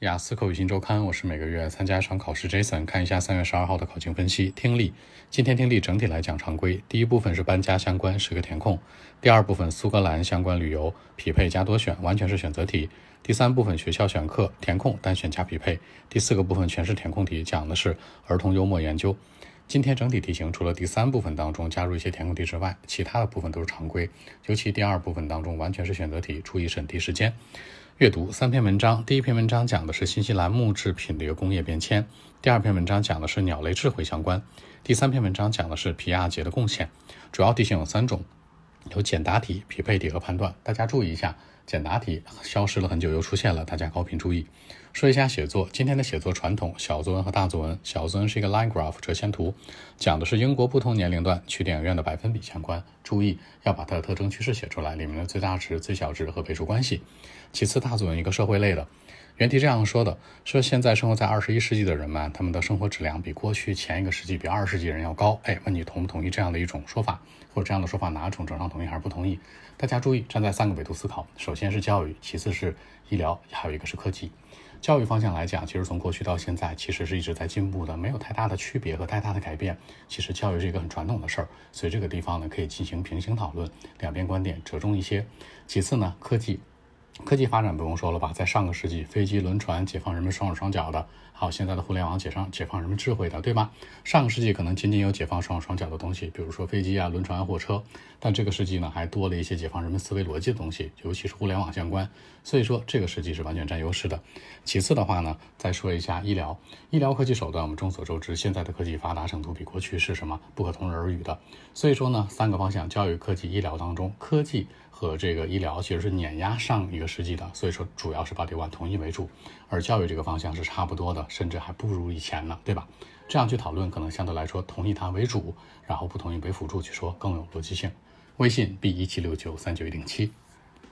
雅思口语新周刊，我是每个月参加一场考试。Jason，看一下三月十二号的考情分析。听力，今天听力整体来讲常规。第一部分是搬家相关，十个填空。第二部分苏格兰相关旅游，匹配加多选，完全是选择题。第三部分学校选课，填空单选加匹配。第四个部分全是填空题，讲的是儿童幽默研究。今天整体题型除了第三部分当中加入一些填空题之外，其他的部分都是常规。尤其第二部分当中完全是选择题，注意审题时间。阅读三篇文章，第一篇文章讲的是新西兰木制品的一个工业变迁，第二篇文章讲的是鸟类智慧相关，第三篇文章讲的是皮亚杰的贡献。主要题型有三种，有简答题、匹配题和判断。大家注意一下，简答题消失了很久又出现了，大家高频注意。说一下写作，今天的写作传统，小作文和大作文。小作文是一个 line graph 折线图，讲的是英国不同年龄段去电影院的百分比相关。注意要把它的特征趋势写出来，里面的最大值、最小值和倍数关系。其次，大作文一个社会类的，原题这样说的：说现在生活在二十一世纪的人们，他们的生活质量比过去前一个世纪、比二十世纪人要高。哎，问你同不同意这样的一种说法，或者这样的说法哪种整上同意还是不同意？大家注意，站在三个维度思考，首先是教育，其次是医疗，还有一个是科技。教育方向来讲，其实从过去到现在，其实是一直在进步的，没有太大的区别和太大的改变。其实教育是一个很传统的事儿，所以这个地方呢，可以进行平行讨论，两边观点折中一些。其次呢，科技。科技发展不用说了吧，在上个世纪，飞机、轮船解放人们双手双脚的，还有现在的互联网解放解放人们智慧的，对吧？上个世纪可能仅仅有解放双手双脚的东西，比如说飞机啊、轮船、火车，但这个世纪呢，还多了一些解放人们思维逻辑的东西，尤其是互联网相关。所以说，这个世纪是完全占优势的。其次的话呢，再说一下医疗，医疗科技手段，我们众所周知，现在的科技发达程度比过去是什么不可同日而语的。所以说呢，三个方向，教育、科技、医疗当中，科技。和这个医疗其实是碾压上一个世纪的，所以说主要是把对外统一为主，而教育这个方向是差不多的，甚至还不如以前呢，对吧？这样去讨论可能相对来说同意它为主，然后不同意为辅助去说更有逻辑性。微信 b 一七六九三九一零七。